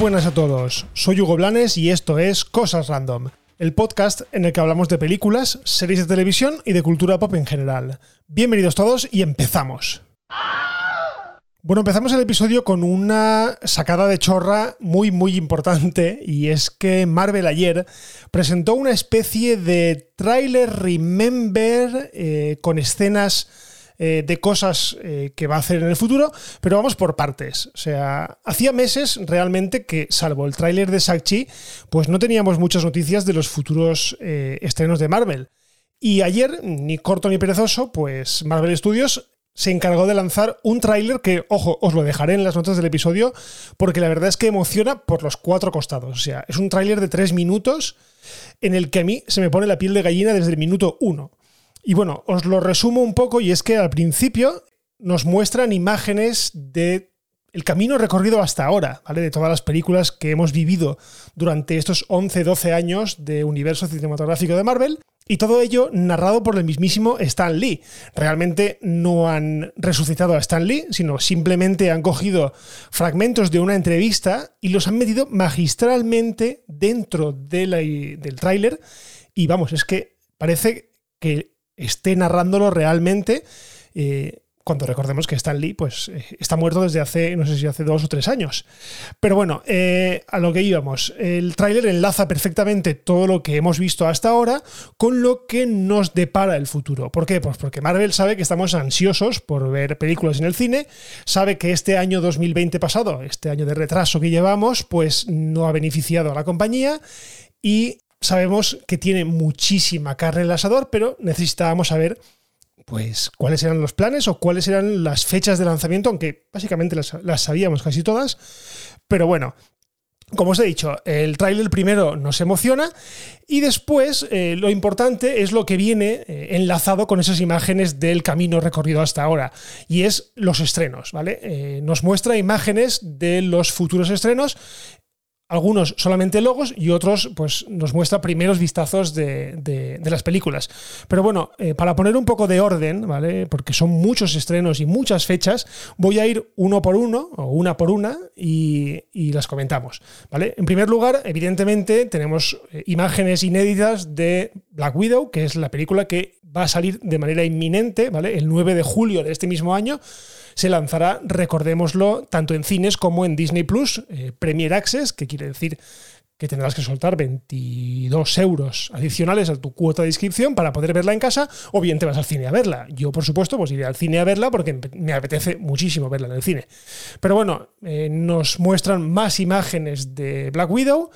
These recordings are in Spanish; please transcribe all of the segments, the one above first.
buenas a todos, soy Hugo Blanes y esto es Cosas Random, el podcast en el que hablamos de películas, series de televisión y de cultura pop en general. Bienvenidos todos y empezamos. Bueno, empezamos el episodio con una sacada de chorra muy, muy importante y es que Marvel ayer presentó una especie de trailer remember eh, con escenas eh, de cosas eh, que va a hacer en el futuro, pero vamos por partes. O sea, hacía meses realmente que, salvo el tráiler de Shang-Chi, pues no teníamos muchas noticias de los futuros estrenos de Marvel. Y ayer, ni corto ni perezoso, pues Marvel Studios se encargó de lanzar un tráiler que, ojo, os lo dejaré en las notas del episodio, porque la verdad es que emociona por los cuatro costados. O sea, es un tráiler de tres minutos en el que a mí se me pone la piel de gallina desde el minuto uno. Y bueno, os lo resumo un poco y es que al principio nos muestran imágenes de el camino recorrido hasta ahora, ¿vale? De todas las películas que hemos vivido durante estos 11, 12 años de universo cinematográfico de Marvel. Y todo ello narrado por el mismísimo Stan Lee. Realmente no han resucitado a Stan Lee, sino simplemente han cogido fragmentos de una entrevista y los han metido magistralmente dentro del tráiler. Y vamos, es que parece que esté narrándolo realmente. Eh, cuando recordemos que Stan Lee pues, eh, está muerto desde hace, no sé si hace dos o tres años. Pero bueno, eh, a lo que íbamos. El tráiler enlaza perfectamente todo lo que hemos visto hasta ahora con lo que nos depara el futuro. ¿Por qué? Pues porque Marvel sabe que estamos ansiosos por ver películas en el cine, sabe que este año 2020 pasado, este año de retraso que llevamos, pues no ha beneficiado a la compañía y sabemos que tiene muchísima carne el asador, pero necesitábamos saber pues cuáles eran los planes o cuáles eran las fechas de lanzamiento, aunque básicamente las, sabíamos casi todas. Pero bueno, como os he dicho, el tráiler primero nos emociona y después eh, lo importante es lo que viene eh, enlazado con esas imágenes del camino recorrido hasta ahora y es los estrenos, ¿vale? Eh, nos muestra imágenes de los futuros estrenos algunos solamente logos y otros pues nos muestra primeros vistazos de, las películas. Pero bueno, eh, para poner un poco de orden, ¿vale? Porque son muchos estrenos y muchas fechas, voy a ir uno por uno o una por una y, las comentamos, ¿vale? En primer lugar, evidentemente tenemos eh, imágenes inéditas de Black Widow, que es la película que va a salir de manera inminente, ¿vale? El 9 de julio de este mismo año se lanzará, recordémoslo, tanto en cines como en Disney Plus, eh, Premier Access, que quiere decir que tendrás que soltar 22 euros adicionales a tu cuota de inscripción para poder verla en casa, o bien te vas al cine a verla. Yo, por supuesto, pues iré al cine a verla porque me apetece muchísimo verla en el cine. Pero bueno, eh, nos muestran más imágenes de Black Widow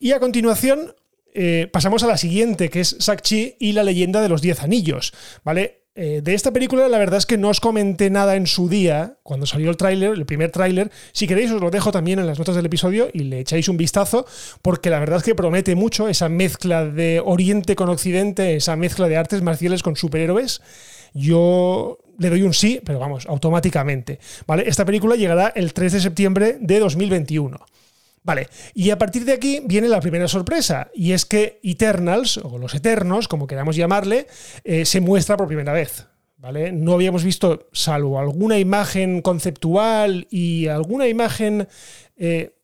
y a continuación eh, pasamos a la siguiente, que es Shang-Chi y la leyenda de los Diez Anillos, ¿vale? Eh, de esta película la verdad es que no os comenté nada en su día, cuando salió el tráiler, el primer tráiler. Si queréis os lo dejo también en las notas del episodio y le echáis un vistazo, porque la verdad es que promete mucho esa mezcla de Oriente con Occidente, esa mezcla de artes marciales con superhéroes. Yo le doy un sí, pero vamos, automáticamente. ¿vale? Esta película llegará el 3 de septiembre de 2021. Vale, y a partir de aquí viene la primera sorpresa, y es que Eternals, o los Eternos, como queramos llamarle, eh, se muestra por primera vez. ¿Vale? No habíamos visto, salvo alguna imagen conceptual y alguna imagen eh,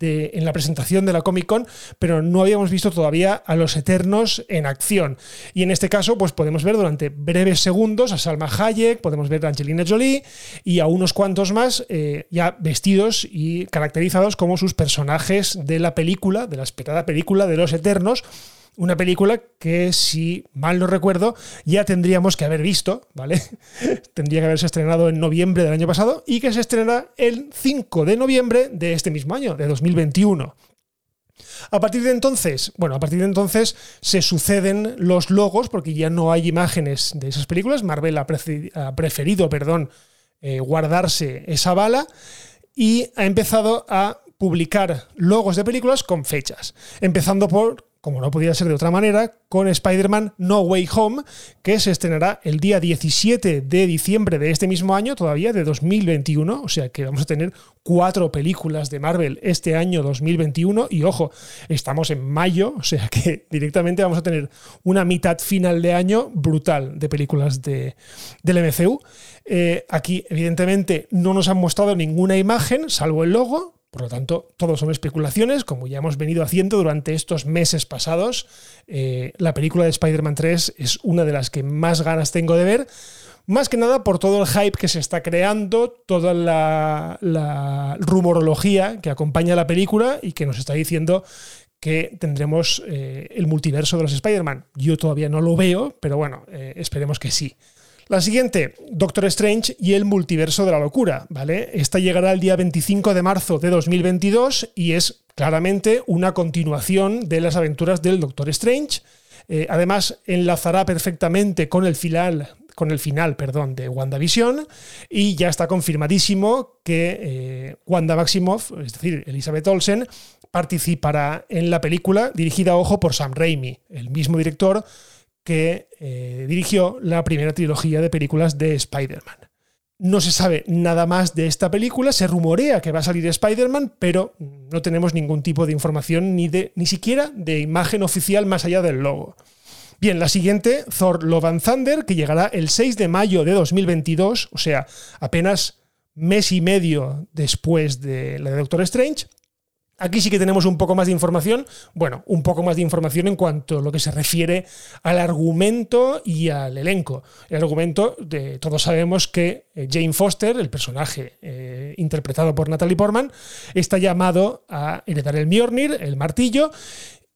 en la presentación de la Comic Con, pero no habíamos visto todavía a los Eternos en acción. Y en este caso, pues podemos ver durante breves segundos a Salma Hayek, podemos ver a Angelina Jolie y a unos cuantos más eh, ya vestidos y caracterizados como sus personajes de la película, de la esperada película de los Eternos una película que, si mal no recuerdo, ya tendríamos que haber visto, ¿vale? Tendría que haberse estrenado en noviembre del año pasado y que se estrenará el 5 de noviembre de este mismo año, de 2021. A partir de entonces, bueno, a partir de entonces se suceden los logos porque ya no hay imágenes de esas películas. Marvel ha, preferido, perdón, eh, guardarse esa bala y ha empezado a publicar logos de películas con fechas, empezando por como no podía ser de otra manera, con Spider-Man No Way Home, que se estrenará el día 17 de diciembre de este mismo año, todavía de 2021. O sea que vamos a tener cuatro películas de Marvel este año 2021. Y ojo, estamos en mayo, o sea que directamente vamos a tener una mitad final de año brutal de películas de, del MCU. Eh, aquí, evidentemente, no nos han mostrado ninguna imagen, salvo el logo, Por lo tanto, todo son especulaciones, como ya hemos venido haciendo durante estos meses pasados. Eh, la película de Spider-Man 3 es una de las que más ganas tengo de ver. Más que nada por todo el hype que se está creando, toda la, rumorología que acompaña la película y que nos está diciendo que tendremos eh, el multiverso de los Spider-Man. Yo todavía no lo veo, pero bueno, eh, esperemos que sí. La siguiente, Doctor Strange y el multiverso de la locura, ¿vale? Esta llegará el día 25 de marzo de 2022 y es claramente una continuación de las aventuras del Doctor Strange. Eh, además, enlazará perfectamente con el final con el final, perdón, de WandaVision y ya está confirmadísimo que eh, Wanda Maximoff, es decir, Elizabeth Olsen, participará en la película dirigida, ojo, por Sam Raimi, el mismo director que eh, dirigió la primera trilogía de películas de Spider-Man. No se sabe nada más de esta película, se rumorea que va a salir Spider-Man, pero no tenemos ningún tipo de información ni, de, ni siquiera de imagen oficial más allá del logo. Bien, la siguiente, Thor Love and Thunder, que llegará el 6 de mayo de 2022, o sea, apenas mes y medio después de la de Doctor Strange. Aquí sí que tenemos un poco más de información, bueno, un poco más de información en cuanto a lo que se refiere al argumento y al elenco. El argumento, de, todos sabemos que eh, Jane Foster, el personaje eh, interpretado por Natalie Portman, está llamado a heredar el Mjolnir, el martillo,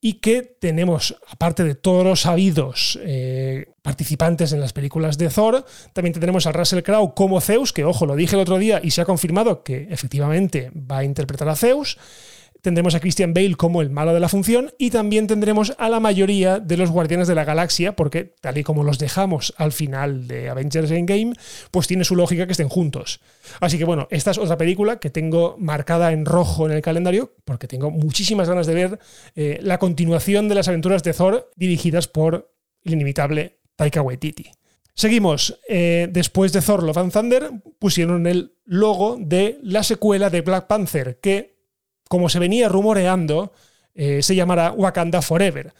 y que tenemos, aparte de todos los sabidos eh, participantes en las películas de Thor, también tendremos a Russell Crowe como Zeus, que ojo, lo dije el otro día y se ha confirmado que efectivamente va a interpretar a Zeus tendremos a Christian Bale como el malo de la función y también tendremos a la mayoría de los Guardianes de la Galaxia, porque tal y como los dejamos al final de Avengers Endgame, pues tiene su lógica que estén juntos. Así que bueno, esta es otra película que tengo marcada en rojo en el calendario, porque tengo muchísimas ganas de ver eh, la continuación de las aventuras de Thor dirigidas por el inimitable Taika Waititi. Seguimos. Eh, después de Thor Love and Thunder pusieron el logo de la secuela de Black Panther, que como se venía rumoreando, eh, se llamará Wakanda Forever.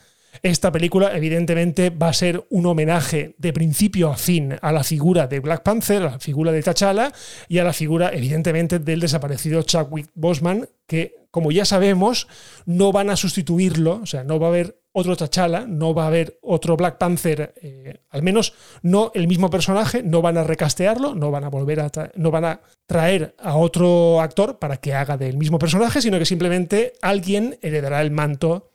Esta película evidentemente va a ser un homenaje de principio a fin a la figura de Black Panther, a la figura de T'Challa y a la figura evidentemente del desaparecido Chadwick Boseman, que como ya sabemos no van a sustituirlo, o sea, no va a haber otro T'Challa, no va a haber otro Black Panther, eh, al menos no el mismo personaje, no van a recastearlo, no van a volver a no van a traer a otro actor para que haga del mismo personaje, sino que simplemente alguien heredará el manto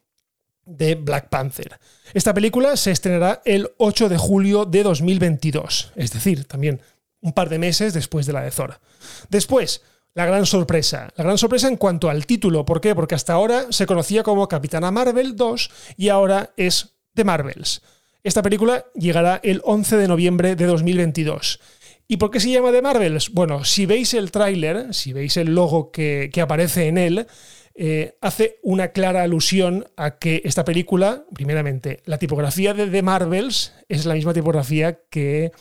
de Black Panther. Esta película se estrenará el 8 de julio de 2022, es decir, también un par de meses después de la de Thor. Después, la gran sorpresa. La gran sorpresa en cuanto al título. ¿Por qué? Porque hasta ahora se conocía como Capitana Marvel 2 y ahora es The Marvels. Esta película llegará el 11 de noviembre de 2022. ¿Y por qué se llama The Marvels? Bueno, si veis el tráiler, si veis el logo que, aparece en él, eh, hace una clara alusión a que esta película, primeramente, la tipografía de The Marvels es la misma tipografía que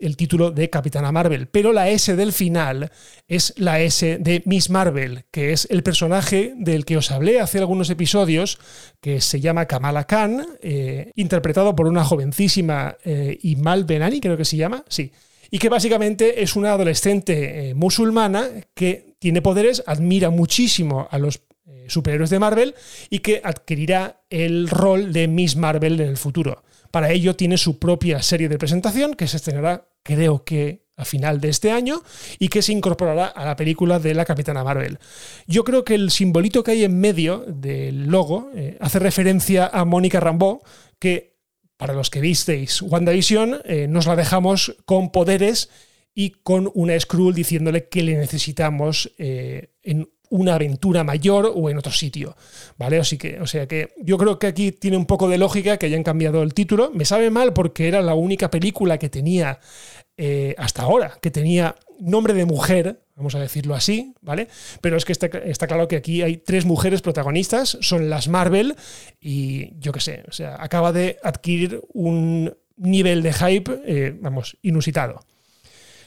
el título de Capitana Marvel, pero la S del final es la S de Miss Marvel, que es el personaje del que os hablé hace algunos episodios, que se llama Kamala Khan, eh, interpretado por una jovencísima eh, Imal Benani, creo que se llama, sí, y que básicamente es una adolescente eh, musulmana que tiene poderes, admira muchísimo a los superhéroes de Marvel y que adquirirá el rol de Miss Marvel en el futuro. Para ello tiene su propia serie de presentación que se estrenará creo que a final de este año y que se incorporará a la película de la Capitana Marvel. Yo creo que el simbolito que hay en medio del logo eh, hace referencia a Mónica Rambeau, que para los que visteis WandaVision eh, nos la dejamos con poderes y con una Skrull diciéndole que le necesitamos eh, en una aventura mayor o en otro sitio, ¿vale? Así que, o sea que yo creo que aquí tiene un poco de lógica que hayan cambiado el título. Me sabe mal porque era la única película que tenía eh, hasta ahora, que tenía nombre de mujer, vamos a decirlo así, ¿vale? Pero es que está, claro que aquí hay tres mujeres protagonistas, son las Marvel y yo qué sé, o sea, acaba de adquirir un nivel de hype, eh, vamos, inusitado.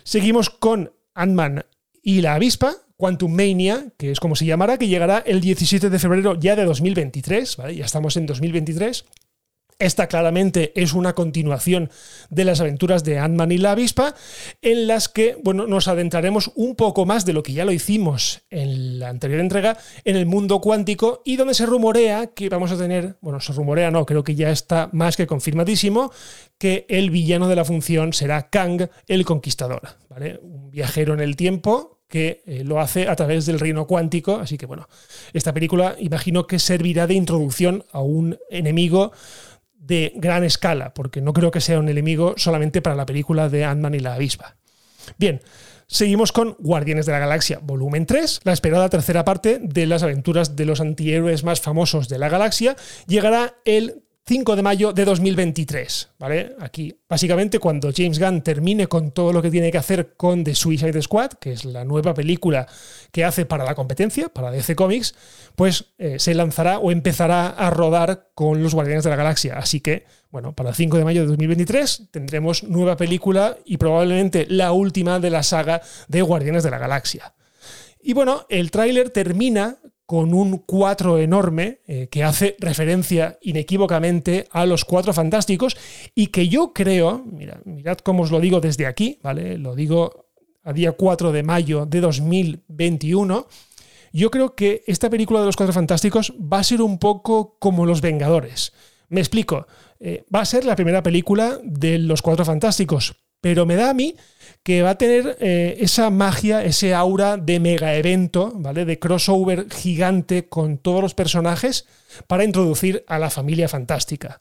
Seguimos con Ant-Man y la avispa, Quantum Mania, que es como se llamará, que llegará el 17 de febrero ya de 2023, ¿vale? Ya estamos en 2023. Esta claramente es una continuación de las aventuras de Ant-Man y la avispa, en las que bueno, nos adentraremos un poco más de lo que ya lo hicimos en la anterior entrega, en el mundo cuántico, y donde se rumorea que vamos a tener, bueno, se rumorea no, creo que ya está más que confirmadísimo, que el villano de la función será Kang el Conquistador. Un viajero en el tiempo que eh, lo hace a través del reino cuántico. Así que bueno, esta película imagino que servirá de introducción a un enemigo de gran escala, porque no creo que sea un enemigo solamente para la película de Ant-Man y la avispa. Bien, seguimos con Guardianes de la Galaxia, volumen 3, la esperada tercera parte de las aventuras de los antihéroes más famosos de la galaxia, llegará el 5 de mayo de 2023, ¿vale? Aquí, básicamente, cuando James Gunn termine con todo lo que tiene que hacer con The Suicide Squad, que es la nueva película que hace para la competencia, para DC Comics, pues eh, se lanzará o empezará a rodar con los Guardianes de la Galaxia. Así que, bueno, para el 5 de mayo de 2023 tendremos nueva película y probablemente la última de la saga de Guardianes de la Galaxia. Y bueno, el tráiler termina con un 4 enorme eh, que hace referencia inequívocamente a los cuatro fantásticos y que yo creo, mira, mirad cómo os lo digo desde aquí, ¿vale? Lo digo a día 4 de mayo de 2021. Yo creo que esta película de los cuatro fantásticos va a ser un poco como Los Vengadores. Me explico. Eh, va a ser la primera película de los cuatro fantásticos, pero me da a mí que va a tener eh, esa magia, ese aura de mega evento, ¿vale? De crossover gigante con todos los personajes para introducir a la familia fantástica.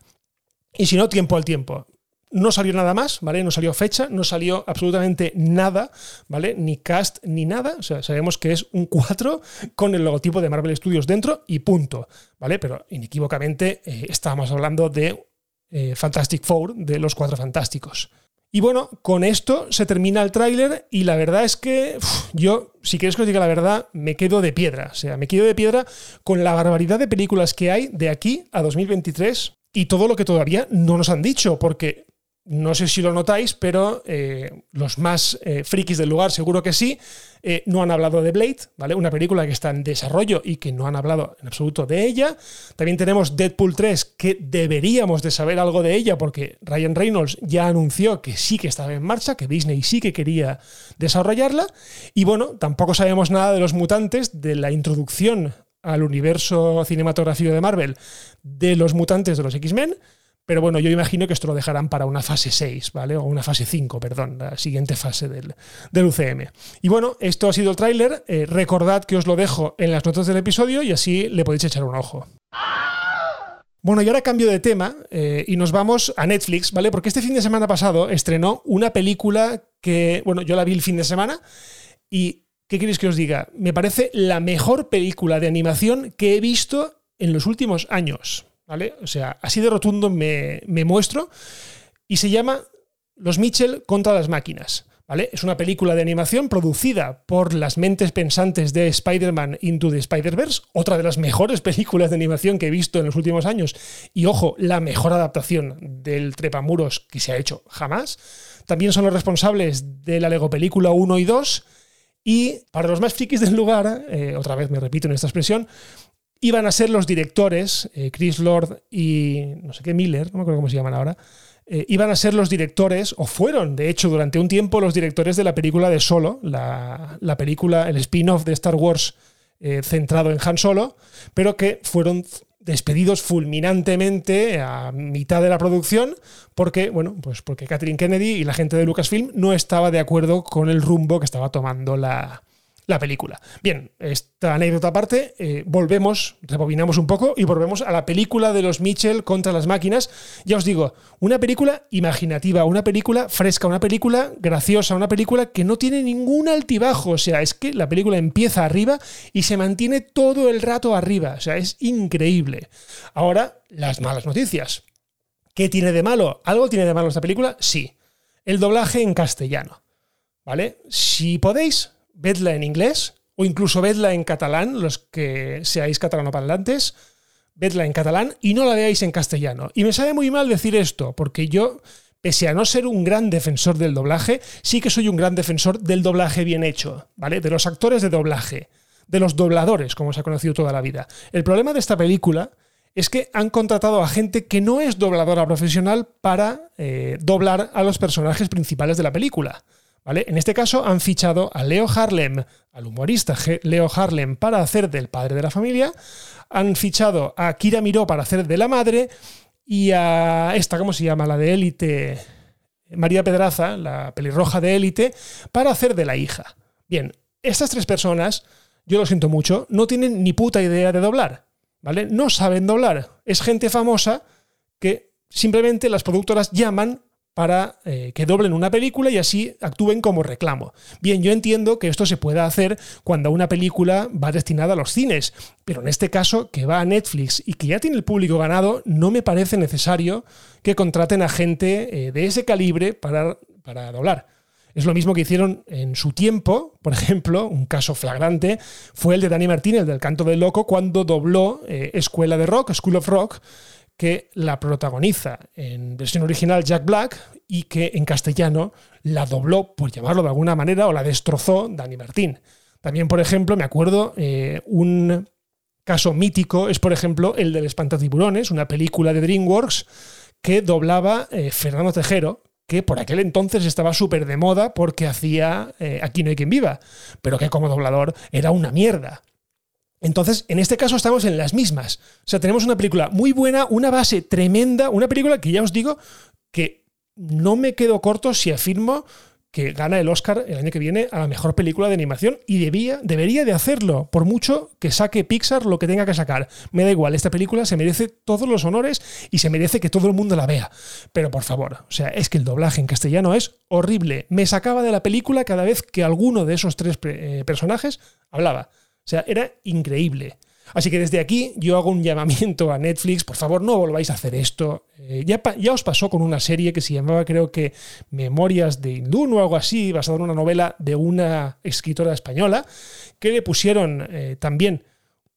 Y si no, tiempo al tiempo. No salió nada más, ¿vale? No salió fecha, no salió absolutamente nada, ¿vale? Ni cast ni nada. O sea, sabemos que es un 4 con el logotipo de Marvel Studios dentro y punto, ¿vale? Pero inequívocamente eh, estábamos hablando de eh, Fantastic Four, de los cuatro fantásticos. Y bueno, con esto se termina el tráiler y la verdad es que yo, si quieres que os diga la verdad, me quedo de piedra. O sea, me quedo de piedra con la barbaridad de películas que hay de aquí a 2023 y todo lo que todavía no nos han dicho, porque no sé si lo notáis, pero eh, los más eh, frikis del lugar seguro que sí, eh, no han hablado de Blade, ¿vale? Una película que está en desarrollo y que no han hablado en absoluto de ella. También tenemos Deadpool 3, que deberíamos de saber algo de ella porque Ryan Reynolds ya anunció que sí que estaba en marcha, que Disney sí que quería desarrollarla. Y bueno, tampoco sabemos nada de los mutantes, de la introducción al universo cinematográfico de Marvel de los mutantes de los X-Men. Pero bueno, yo imagino que esto lo dejarán para una fase 6, ¿vale? O una fase 5, perdón, la siguiente fase del, UCM. Y bueno, esto ha sido el tráiler. Eh, recordad que os lo dejo en las notas del episodio y así le podéis echar un ojo. Bueno, y ahora cambio de tema eh, y nos vamos a Netflix, ¿vale? Porque este fin de semana pasado estrenó una película que, bueno, yo la vi el fin de semana y, ¿qué queréis que os diga? Me parece la mejor película de animación que he visto en los últimos años. O sea, así de rotundo me, muestro. Y se llama Los Mitchell contra las máquinas. ¿Vale? Es una película de animación producida por las mentes pensantes de Spider-Man Into the Spider-Verse, otra de las mejores películas de animación que he visto en los últimos años, y ojo, la mejor adaptación del Trepamuros que se ha hecho jamás. También son los responsables de la Lego Película 1 y 2, y para los más frikis del lugar, eh, otra vez me repito en esta expresión, iban a ser los directores, eh, Chris Lord y no sé qué Miller, no me acuerdo cómo se llaman ahora, eh, iban a ser los directores, o fueron, de hecho, durante un tiempo los directores de la película de Solo, la, película, el spin-off de Star Wars eh, centrado en Han Solo, pero que fueron despedidos fulminantemente a mitad de la producción porque, bueno, pues porque Catherine Kennedy y la gente de Lucasfilm no estaba de acuerdo con el rumbo que estaba tomando la, la película. Bien, esta anécdota aparte, eh, volvemos, rebobinamos un poco y volvemos a la película de los Mitchell contra las máquinas. Ya os digo, una película imaginativa, una película fresca, una película graciosa, una película que no tiene ningún altibajo. O sea, es que la película empieza arriba y se mantiene todo el rato arriba. O sea, es increíble. Ahora, las malas noticias. ¿Qué tiene de malo? ¿Algo tiene de malo esta película? Sí. El doblaje en castellano. ¿Vale? Si podéis, vedla en inglés o incluso vedla en catalán, los que seáis catalanoparlantes, vedla en catalán y no la veáis en castellano. Y me sabe muy mal decir esto, porque yo, pese a no ser un gran defensor del doblaje, sí que soy un gran defensor del doblaje bien hecho, ¿vale? De los actores de doblaje, de los dobladores, como se ha conocido toda la vida. El problema de esta película es que han contratado a gente que no es dobladora profesional para eh, doblar a los personajes principales de la película. En este caso han fichado a Leo Harlem, al humorista Leo Harlem, para hacer del padre de la familia. Han fichado a Kira Miró para hacer de la madre. Y a esta, ¿cómo se llama? La de élite. María Pedraza, la pelirroja de élite, para hacer de la hija. Bien, estas tres personas, yo lo siento mucho, no tienen ni puta idea de doblar. ¿Vale? No saben doblar. Es gente famosa que simplemente las productoras llaman para eh, que doblen una película y así actúen como reclamo. Bien, yo entiendo que esto se pueda hacer cuando una película va destinada a los cines, pero en este caso, que va a Netflix y que ya tiene el público ganado, no me parece necesario que contraten a gente eh, de ese calibre para, para doblar. Es lo mismo que hicieron en su tiempo, por ejemplo, un caso flagrante fue el de Dani Martínez del Canto del Loco cuando dobló eh, Escuela de Rock, School of Rock, que la protagoniza en versión original Jack Black y que en castellano la dobló, por llamarlo de alguna manera, o la destrozó Dani Martín. También, por ejemplo, me acuerdo eh, un caso mítico es, por ejemplo, el del Espantatiburones, una película de DreamWorks que doblaba eh, Fernando Tejero, que por aquel entonces estaba súper de moda porque hacía eh, Aquí no hay quien viva, pero que como doblador era una mierda. Entonces, en este caso estamos en las mismas. O sea, tenemos una película muy buena, una base tremenda, una película que ya os digo que no me quedo corto si afirmo que gana el Oscar el año que viene a la mejor película de animación y debía, debería de hacerlo, por mucho que saque Pixar lo que tenga que sacar. Me da igual, esta película se merece todos los honores y se merece que todo el mundo la vea. Pero por favor, o sea, es que el doblaje en castellano es horrible. Me sacaba de la película cada vez que alguno de esos tres eh, personajes hablaba. O sea, era increíble. Así que desde aquí yo hago un llamamiento a Netflix, por favor no volváis a hacer esto. Eh, ya, os pasó con una serie que se llamaba creo que Memorias de Indun o algo así, basada en una novela de una escritora española, que le pusieron eh, también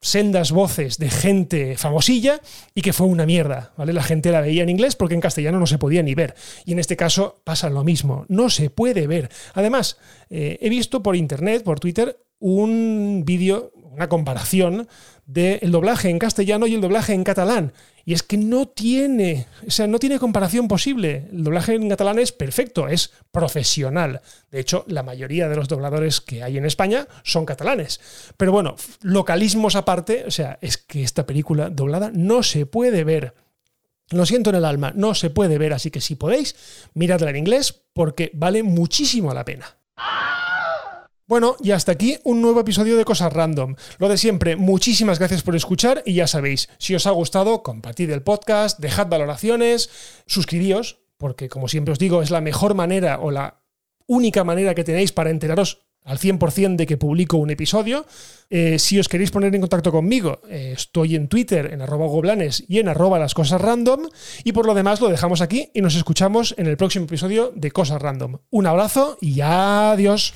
sendas voces de gente famosilla y que fue una mierda, ¿vale? La gente la veía en inglés porque en castellano no se podía ni ver. Y en este caso pasa lo mismo, no se puede ver. Además, eh, he visto por internet, por Twitter, un vídeo, una comparación del doblaje en castellano y el doblaje en catalán. Y es que no tiene, o sea, no tiene comparación posible. El doblaje en catalán es perfecto, es profesional. De hecho, la mayoría de los dobladores que hay en España son catalanes. Pero bueno, localismos aparte, o sea, es que esta película doblada no se puede ver. Lo siento en el alma, no se puede ver, así que si podéis, miradla en inglés porque vale muchísimo la pena. Bueno, y hasta aquí un nuevo episodio de Cosas Random. Lo de siempre, muchísimas gracias por escuchar y ya sabéis, si os ha gustado, compartid el podcast, dejad valoraciones, suscribíos, porque como siempre os digo, es la mejor manera o la única manera que tenéis para enteraros al 100% de que publico un episodio. Eh, si os queréis poner en contacto conmigo, eh, estoy en Twitter, en arroba goblanes y en arroba las cosas random. Y por lo demás lo dejamos aquí y nos escuchamos en el próximo episodio de Cosas Random. Un abrazo y adiós.